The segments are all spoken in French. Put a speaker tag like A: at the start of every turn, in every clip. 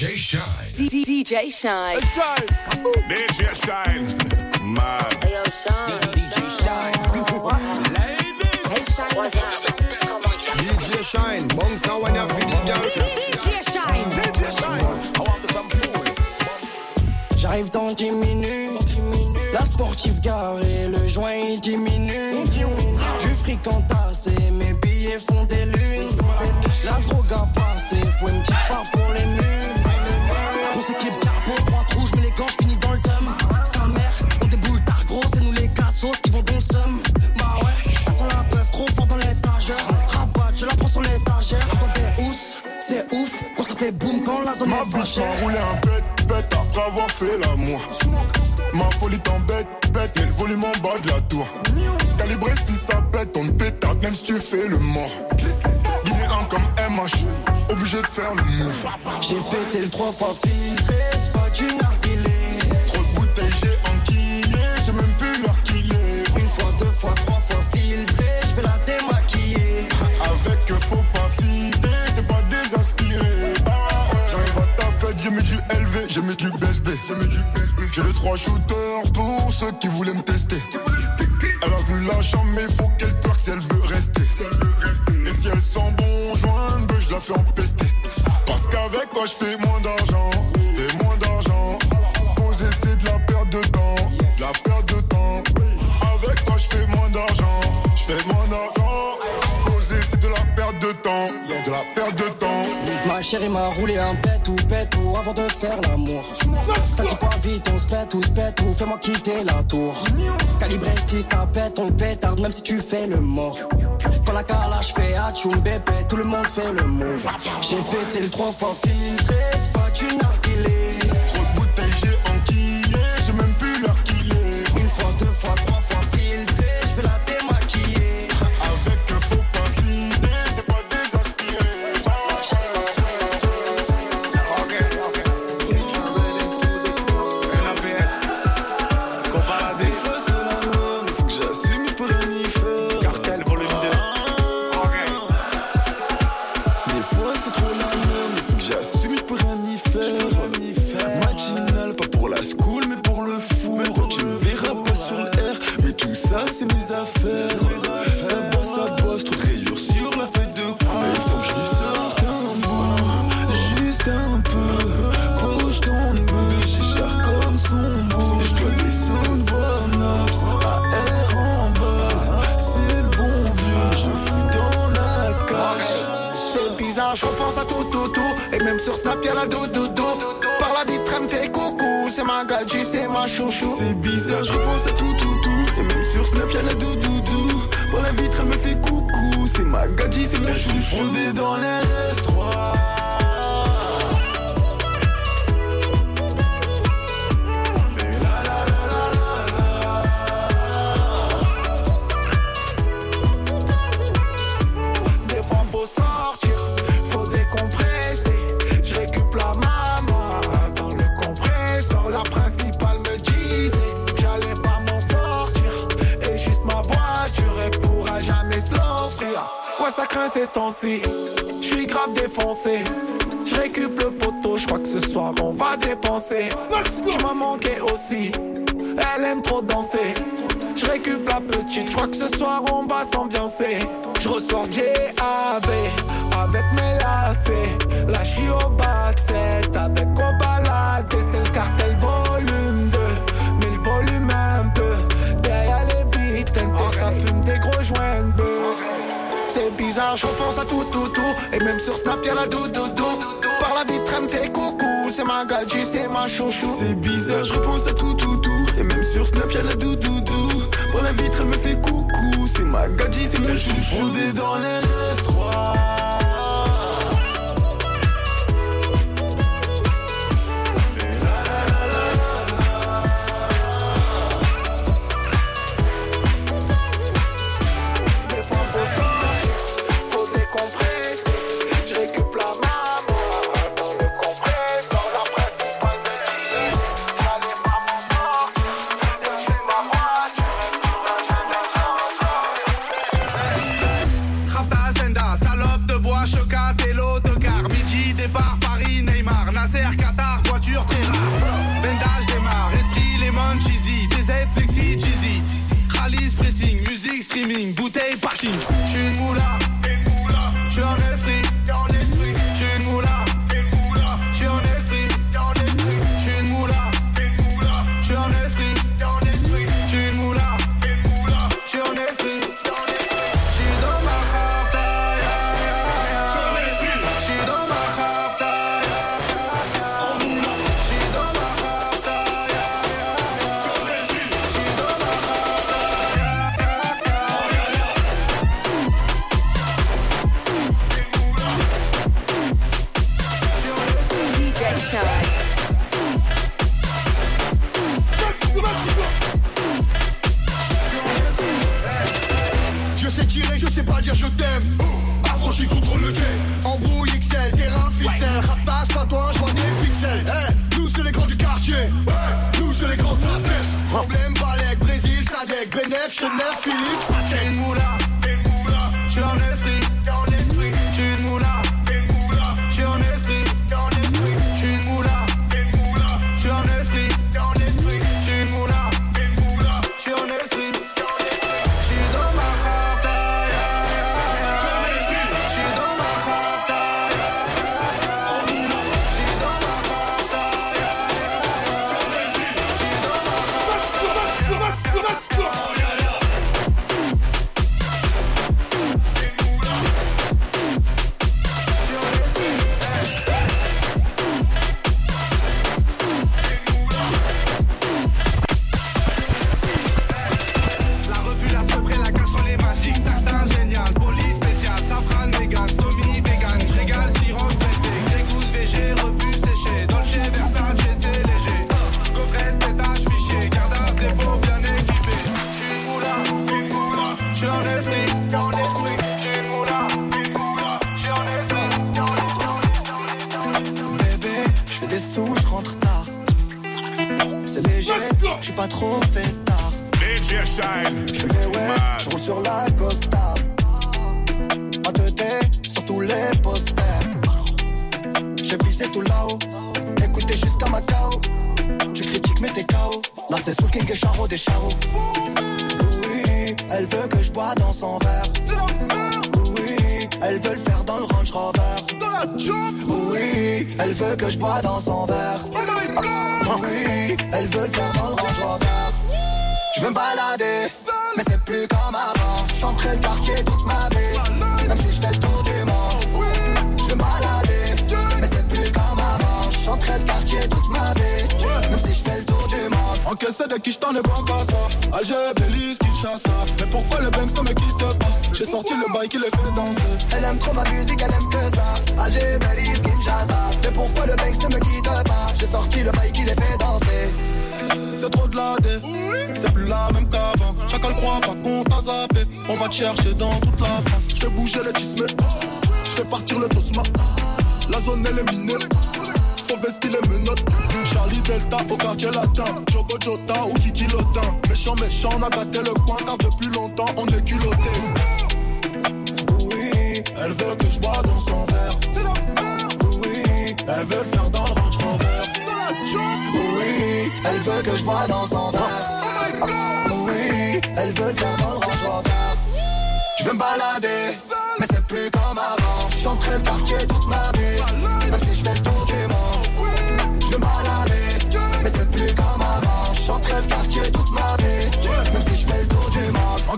A: DJ Shine.
B: DJ Shine.
C: Shine.
D: DJ Shine. Mad.
B: Hey, yo, Shine.
E: DJ Shine.
B: Hey, Shine.
F: DJ Shine, sang when.
B: DJ Shine.
D: DJ Shine. I want some food?
G: J'arrive dans 10 minutes. La sportive garée, le joint il diminue. Du fric entassé, mes billets font des lunes. La drogue a passé, faut une petite part pour les nuls. Le seum. Bah ouais, ça sent la peuf trop fort dans l'étagère. Rabat, je la prends sur l'étagère. Quand t'es housse, c'est ouf, quand ça fait boum quand la zone
D: Ma
G: est
D: bitch m'a roulé un bête, bête après avoir fait l'amour. Ma folie t'embête, bête, mais le volume en bas de la tour. Calibré si ça pète, on te pétard, même si tu fais le mort. Guidé un comme MH, obligé de faire le move.
G: J'ai pété le trois fois filtré, c'est pas du
D: j'ai mis du BSB, j'ai les trois shooters pour ceux qui voulaient me tester. Elle a vu la chambre, mais faut qu'elle twerk si elle veut rester. Et si elle sent bon joint, ben je la fais empester. Parce qu'avec toi, je fais moins d'argent, fais moins d'argent. Poser, c'est de la perte de temps,
G: chérie m'a roulé un pet ou pet ou avant de faire l'amour. Ça dit pas vite, on se pète ou se pète ou fais-moi quitter la tour. Calibré si ça pète, on le pétarde même si tu fais le mort. Quand la calage fait atchoum bébé, tout le monde fait le move. J'ai pété le trois fois filtré,
H: ma chouchou.
I: C'est bizarre, je repense à tout, tout, tout. Et même sur Snap, y'a la doudoudou. Par la vitre, elle me fait coucou. C'est ma gadji, c'est mon chouchou. Fondé dans les S3.
H: Ouais, ça craint ces temps-ci? Je suis grave défoncé. Je récup le poteau, je crois que ce soir on va dépenser. M'as manqué aussi. Elle aime trop danser. Je récup la petite, je crois que ce soir on va s'ambiancer. Je ressors JAB avec mes lacets. À tout, tout, tout. Et même sur Snap, y'a la doudoudou. Par la vitre, elle me fait coucou. C'est ma gadji, c'est ma chouchou.
I: C'est bizarre, je repense à tout, tout, tout. Et même sur Snap, y'a la doudoudou. Par la vitre, elle me fait coucou. C'est ma gadji, c'est mon chouchou. Fondé dans les S3.
J: Suis
K: pas
L: trop fait tard.
M: DJ Shine.
L: Je suis les ouais, je roule sur la Costa. En 2D, sur tous les posters. J'ai visé tout là-haut, écoutez jusqu'à Macao. Tu critiques mais t'es KO. Là c'est Soul King et Charo des Charo. Oui, elle veut que je bois dans son verre. Oui, elle veut le faire dans le Range Rover. Oui, elle veut que je bois dans son verre. Oui, elle veut le faire dans le Range Rover. Je veux me balader, mais c'est plus comme avant. J'entrais le quartier toute ma vie, monde.
K: Encaissé de qui j't'en ai bon qu'à ça. Alger, Belize, Kinshasa. Mais pourquoi le Banks ne me quitte pas? J'ai sorti le bail qui les fait danser.
L: Elle aime trop ma musique, elle aime que ça. Alger, Belize, Kinshasa. Mais pourquoi le Banks ne me quitte pas? J'ai sorti le bail qui les fait danser.
K: C'est trop de la dé, c'est plus la même qu'avant. Chacun le croit pas qu'on t'a zappé. On va te chercher dans toute la France. Je fais bouger les tismes, je fais partir le tosma. La zone elle est minée, faut vestir les menottes. Charlie Delta au quartier latin, Jogo Jota ou Kiki Lotin. Méchant, méchant, on a gâté le coin car depuis longtemps on est culotté. Oui, elle veut que je bois dans son verre. Oui, elle veut le faire dans le Range Rover.
L: Oui, elle veut que je bois dans son verre. Oui, elle veut le faire dans le Range Rover. Je veux me balader, mais c'est plus comme avant. Je chanterai le quartier toute ma vie,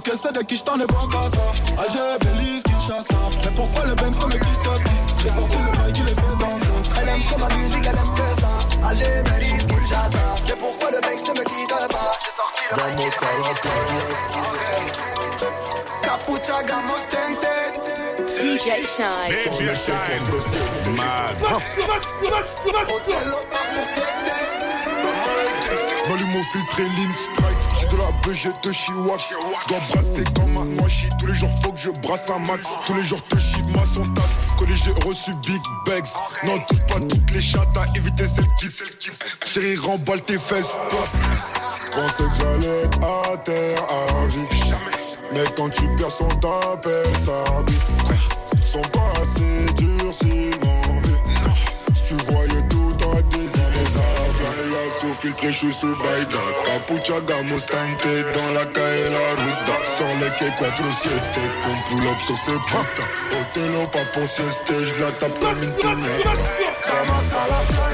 K: Encaissé de qui j't'en ai bon qu'à ça. Alger, Belize, Kinshasa. Mais pourquoi le Banks ne me quitte pas J'ai sorti le bail qui les fait danser.
L: Elle aime trop ma musique, elle aime que ça. Alger, Belize, Kinshasa. Mais pourquoi le Banks ne me quitte pas? J'ai sorti le bail qui les fait danser. Capucha, gamos, tented.
B: DJ Shine.
M: DJ Shine. Mad.
D: M'allume au filtré Lean Strike. De la BG de Chiwax. Je dois brasser comme un washi. Tous les jours faut que je brasse un max. Tous les jours te chie ma son tasse. Collé j'ai reçu Big Bags. Non, touche pas toutes les chattes à éviter celles qui. Chérie, remballe tes fesses. Pensais que j'allais à terre à vie. Mais quand tu perds son t'appelle sa vie. Sont pas assez durs s'ils m'en veulent. Si tu voyais sur filtré, je suis sous Baïda. Capucha, Mustante dans la calle la ruta. Sur les quais 4 7 qu'on pull up sur. Otelo, pas pour je la tape comme une
H: la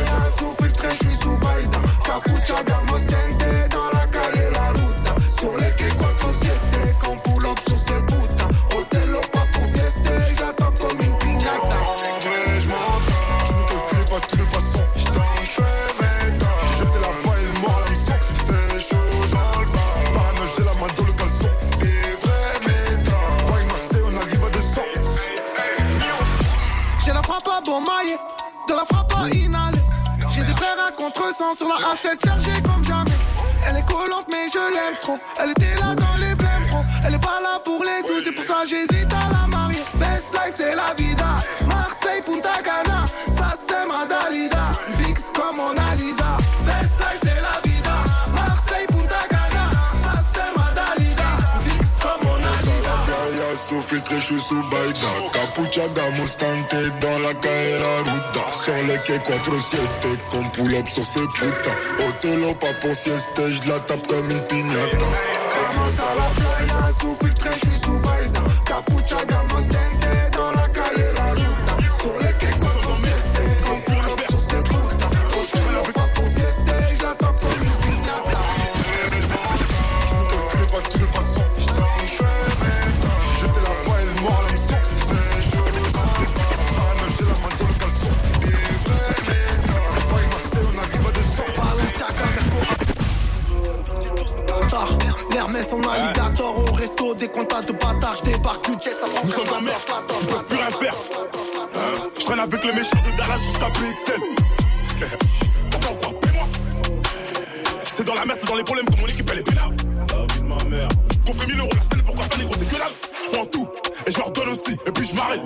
H: Baïda. Capucha, Mustante dans la calle ruta. Sur les quais 4 7 qu'on pull up sur ces putains. Otelo, pas pour sieste, je la tape comme une pignata. Vamos a la playa, sous filtré, je suis sous Baïda. Capucha, resto, des comptes de bâtard, je débarque du jet, ça prend
M: Nous sommes merde, ils peuvent plus rien faire. Je traîne avec les méchants de Dallas jusqu'à PXL. Pourquoi encore Paie-moi. C'est dans la merde, c'est dans les problèmes que mon équipe elle est pénale. Qu'on fait 1000 euros la semaine, pourquoi faire les gros, c'est que dalle? Je prends tout et je donne aussi, et puis je m'arrête.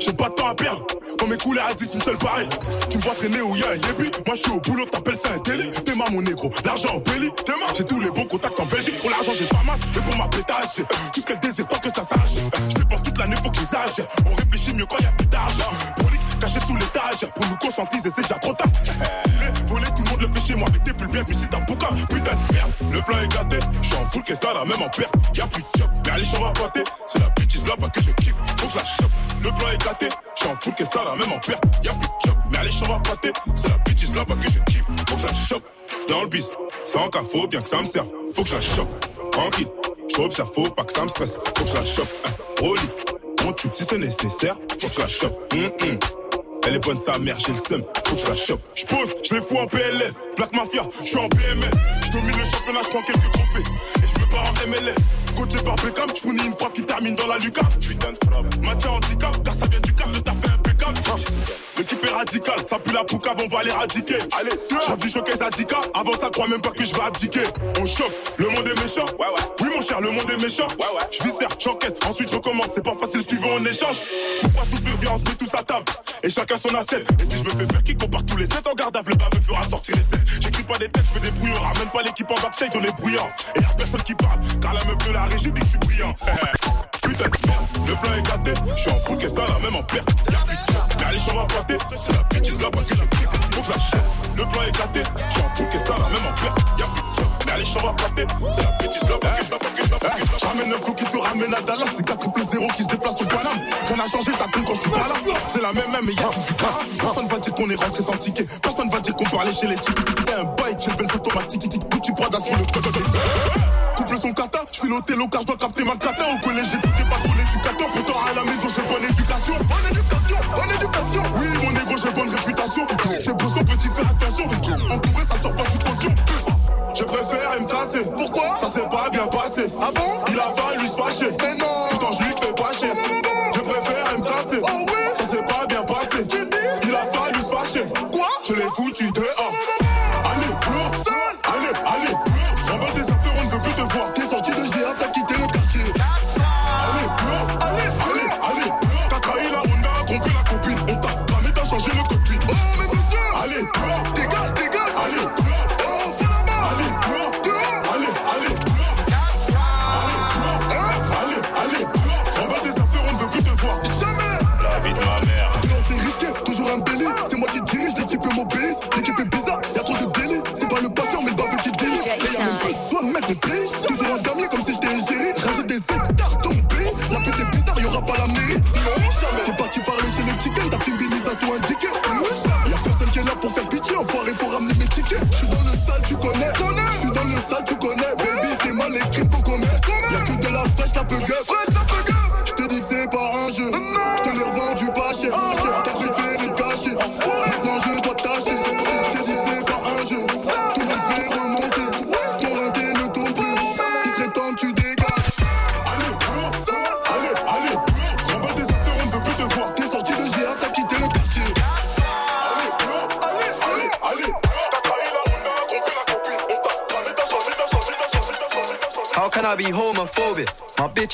M: J'ai pas de à perdre. Quand mes couleurs à 10, une seule pareille. Tu me vois traîner où y a un yébi. Moi je suis au boulot, t'appelles ça un télé. T'es ma mon négro, l'argent en belly. J'ai tous les bons contacts en Belgique. Pour l'argent, j'ai pas masse. Et pour ma pétage, tout ce qu'elle désire, tant que ça s'arrache. Je dépense toute l'année, faut qu'ils exagèrent. On réfléchit mieux quand y a plus d'argent. Prolique, caché sous l'étage. Pour nous conscientiser, c'est déjà trop tard. Voler, tout le monde le fait chez moi. Mais t'es plus bien, mais si t'as boucan, putain de merde. Le plan est gâté, je suis en que ça, là, même en perte. Y'a plus de job, mais allez, j'en va. C'est la bitch là-bas que je kiffe, faut que je la chope. Le plan est gâté, je suis en full, que ça, là, même en perte. Y'a plus de job, mais allez, j'en va pointer. C'est la bitch là-bas que je kiffe, faut que je la chope. Dans le bis, c'est en cas, faut bien que ça me serve. Faut que je la chope. Tranquille, j'observe, faut pas que ça me stresse. Faut que je la chope. Hein. Mon tube, si c'est nécessaire, faut que je la chope. Hum, hum. Elle est bonne sa mère, j'ai le seum, faut que je la chope. Je pose, je les fous en PLS, Black Mafia, je suis en PML. Je domine le championnat, je prends quelques trophées. Et je me pars en MLS. Coaché par Beckham, je fournis une frappe qui termine dans la lucarne. Putain de frappe. Match handicap, car ça vient du cap, t'as fait impeccable. L'équipe est radicale, ça pue la poucave, on va l'éradiquer. Allez, choisis showcase Adika, avant ça crois même pas que je vais abdiquer. On choque, le monde est méchant. Ouais, ouais. Oui, mon cher, le monde est méchant. Ouais, ouais. Je viscère, j'encaisse, ensuite je recommence, c'est pas facile, je tu veux en échange. Pourquoi souffrir, viens, on se met tous à table. Et chacun son assiette. Et si je me fais faire qui compare tous les 7 en garde à le baveux fera sortir les 7. J'écris pas des têtes, je fais des brouillons. Ramène pas l'équipe en backstage, on est bruyant. Et y'a personne qui parle, car la meuf de la régie dit que je suis brillant. Putain le plan est gâté. Je suis en full, que ça, là, même en perte. Y'a plus de mais allez, j'en va pointer. C'est la bitch là-bas que je kiffe, faut que. Le plan est gâté. Je suis en full, que ça, là, même en perte. Y'a plus de allez, j'en va pointer. C'est la je la je la que je J'amène un flow qui te ramène à Dallas. C'est 4 triple 0 qui se déplace au Paname. Rien n'a changé, ça compte quand je suis pas là. C'est la même, même, mais y'a 18 pas. Personne va dire qu'on est rentré sans ticket. Personne va dire qu'on parlait chez les types. T'es un bike, j'ai le automatique. Gucci Prada sur le code. Couple son kata, je fais l'hôtel au car je dois capter ma cata. Au collège, j'écoutais pas trop l'éducateur. Pourtant, à la maison, j'ai bonne éducation. Bonne éducation, bonne éducation. Oui, mon négro, j'ai bonne réputation. Tes brosons, petit, fais attention. Entouré, ça sort pas sous caution. Je préfère me casser. Pourquoi? Ça s'est pas bien passé. Ah bon? Il a fallu se fâcher. Mais non Pourtant, je lui fais pas chier. Je préfère me casser. Oh oui Ça s'est pas bien passé. Il a fallu se fâcher. Quoi? Je l'ai foutu dehors.
D: To tu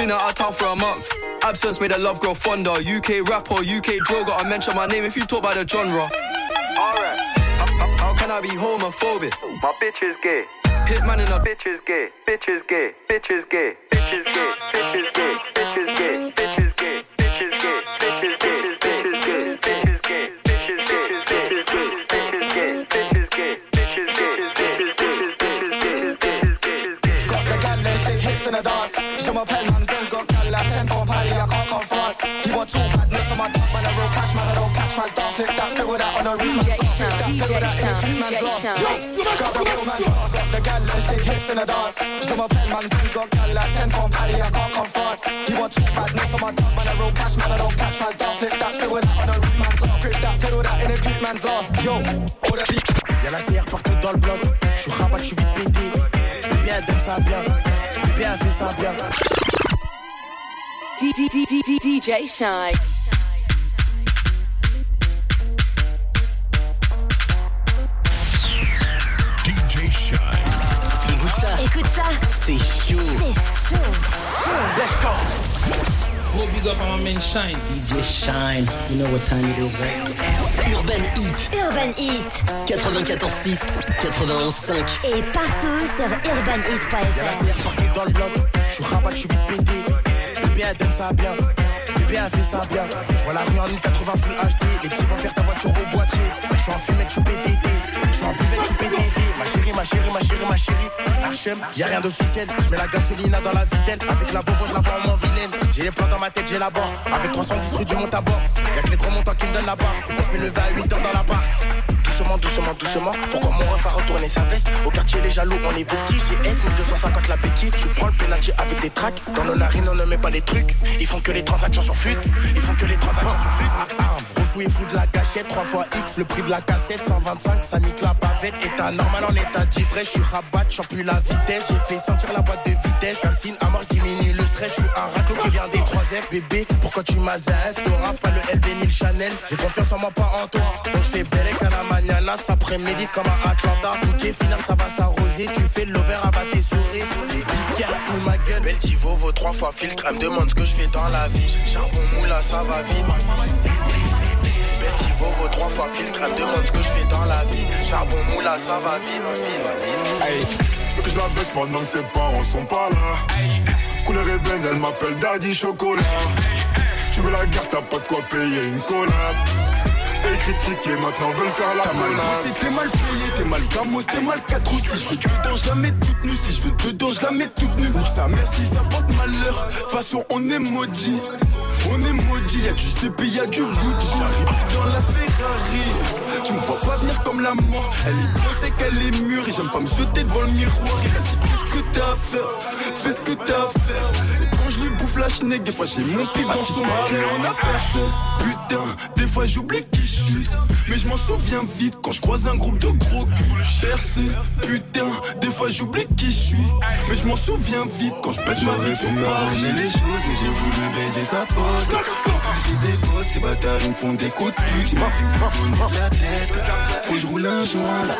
N: Been out of town for a month. Absence made the love grow fonder. UK rapper, UK drill, gotta mention my name if you talk about the genre. Alright, how, how- how can I be homophobic? My bitch is gay. Hitman in a bitch is gay. Bitch is gay. Bitch is gay. Bitch is gay. Bitch is gay. Bitch is gay.
H: Hips in the dance. Je m'appelle man, Benz got gal like 10 for party, I can't come fast. You want two badness on my dog, man, I roll cash, man, I don't catch man's down, flip that, stay with that on the remix.
B: DJ Shine,
H: Flip that,
B: DJ
H: flip with that,
B: Shine,
H: man's
B: DJ
H: lost. Yo, got the real man's lost. Got the gal them shake hips in the dance. Je m'appelle man, Benz got gal like 10 for party, I can't come fast. You want two badness on my dog, man, I roll cash, man, I don't catch man's down, flip that, stay with that on the remix. Grip that, fiddle that, in a deep man's lost. Yo, all the beat.
O: Y'a la CR partout dans le bloc. Je suis rabat, je suis vite pété. Bébé, elle donne ça bien. Bébé, elle fait ça bien.
B: DJ Shine.
M: DJ Shine.
A: Écoute ça,
P: Écoute ça,
A: c'est chaud.
P: c'est chaud, chaud.
Q: Gros big up à ma main Shine.
A: DJ Shine, you know what time it is, right? Urban Heat,
P: Urban Heat.
A: 94.6, 91.5.
P: Et partout sur
O: Y'a la
P: urbanheat.fr.
O: Partout dans le bloc. Je suis rabat, je suis vite pété. Bébé, elle donne ça bien. Bébé, elle fait ça bien. Je vois la rue en 1080 full HD. Les petits vont faire ta voiture au boîtier. Je suis en fumette, je suis PTT. Je suis en buvette, je suis PTT. Ma chérie, ma chérie, ma chérie, ma chérie. Archem, y'a rien d'officiel. Je mets la gasolina dans la vitelle. Avec la bovo, je la vois en vilaine. J'ai les plans dans ma tête, j'ai la barre. Avec 310 rue du monte à bord. Y'a que les gros montants qui me donnent la barre. On fait lever à 8 heures dans la barre. Doucement, doucement, doucement. Pourquoi mon ref a retourné sa veste? Au quartier, les jaloux, on est vestis. GS 1250 la béquille. Tu prends le penalty avec des tracks. Dans nos narines, on ne met pas les trucs. Ils font que les transactions sur fut. Ils font que les transactions sur fut. Refou et fou de la gâchette. 3 fois X, le prix de la cassette. 125, ça nique la bavette. État normal en état d'ivresse. Je suis rabat, je plus la vitesse. J'ai fait sentir la boîte de vitesse. Signe à mort, je diminue le Je suis un raclo qui vient des 3F. Bébé, pourquoi tu m'as ZF T'auras pas le LV ni le Chanel. J'ai confiance en moi, pas en toi. Donc je fais Bellec à la mañana. Ça prémédite comme à Atlanta. Ok, final, ça va s'arroser. Tu fais l'over, à tes souris. Careful, ma gueule. Belle Tivo vaut trois fois filtre. Elle me demande ce que je fais dans la vie. Charbon moula, ça va vite. Belle vaut trois fois filtre. Elle me demande ce que je fais dans la vie. Charbon moula, ça va vite. vite, vite.
D: Hey, veux que je la baisse pendant que ses parents sont pas là. Couleur ébène, elle m'appelle Daddy Chocolat. Tu veux la guerre, t'as pas de quoi payer une collab. Et critiquer, maintenant veulent faire la collab.
I: t'es mal payé, t'es mal gamos, t'es mal 4 ou 6 Je veux dedans, je la mets toute nue Si je veux dedans, je la mets toute nue Nique sa mère si ça porte malheur façon on est maudit On est maudit, y'a du CP, y'a du Gucci. J'arrive dans la Ferrari. Tu me vois pas venir comme la mort. Elle est bien, c'est qu'elle est mûre Et j'aime pas me jeter devant le miroir. Et vas-y, fais ce que t'as à faire. Fais ce que t'as à faire bouffe la. Des fois, j'ai mon pipe dans son palais, on aperçoit. Putain, des fois, j'oublie qui je suis. Mais je m'en souviens vite quand je croise un groupe de gros culs. Percé, putain, des fois, j'oublie qui je suis. Mais je m'en souviens vite quand je pèse ma vie sur J'ai les choses, mais j'ai voulu baiser sa pote. J'ai des potes, ces bâtards, ils me font des coups de cul. J'ai ma plus de l'athlète. Faut que je roule un joint là.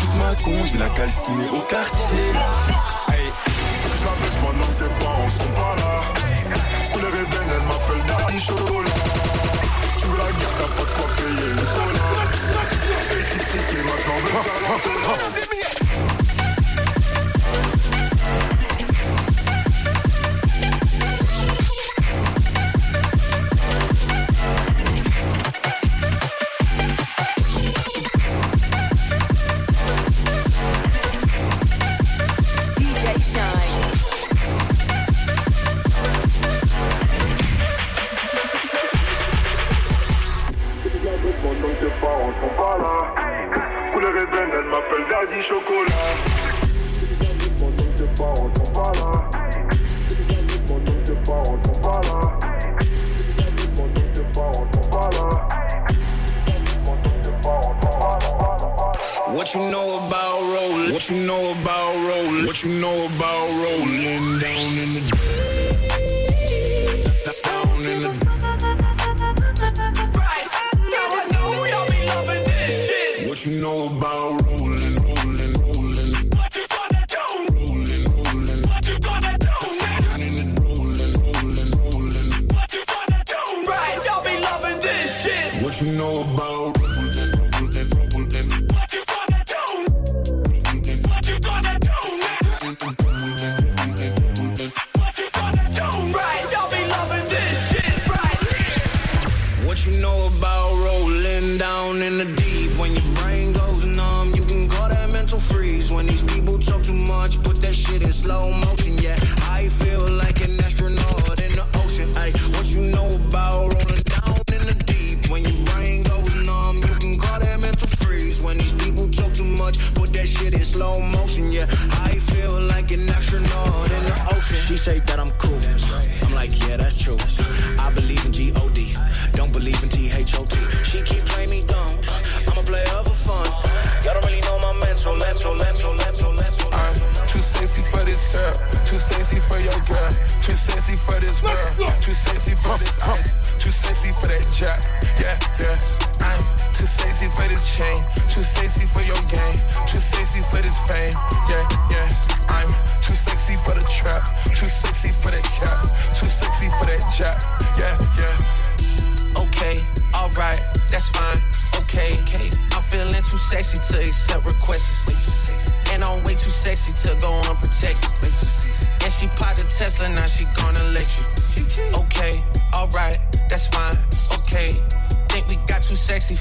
I: Toute ma con, je vais la calciner au quartier
D: parents sont pas là. Couleur ébène, elle m'appelle Dari Chocolat. Tu veux la guerre, t'as pas de quoi payer le cola.
R: you know about.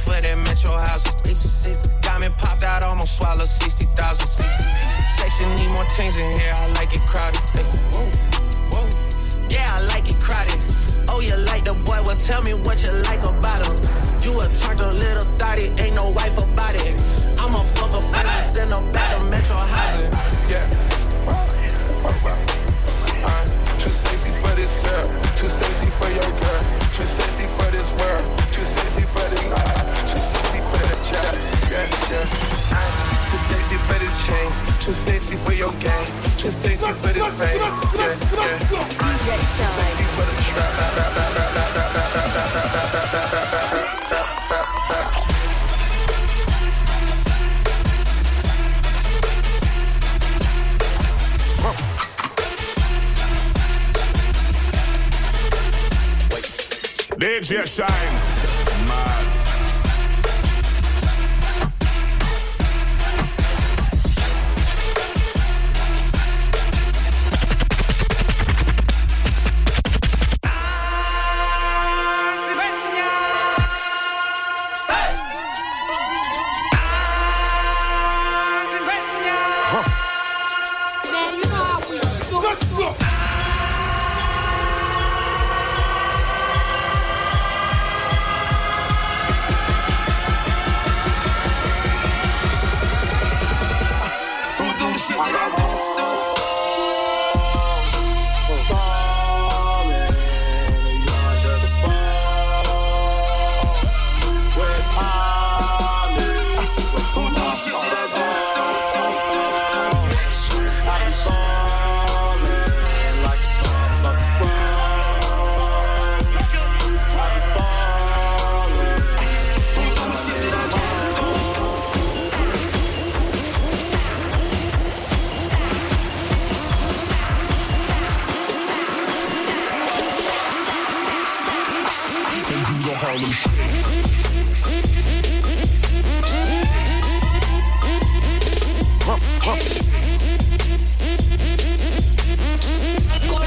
R: for
S: that
R: metro house, Diamond popped out, almost swallowed 60,000. 60, Section need more things in here, I like it crowded. Whoa, whoa. Yeah, I like it crowded. Oh, you like the boy? Well, tell me what you like
S: Too sexy for your game. Too sexy for this fame. Yeah, yeah.
B: DJ Shine.
S: Sexy for the trap.
T: DJ Shine.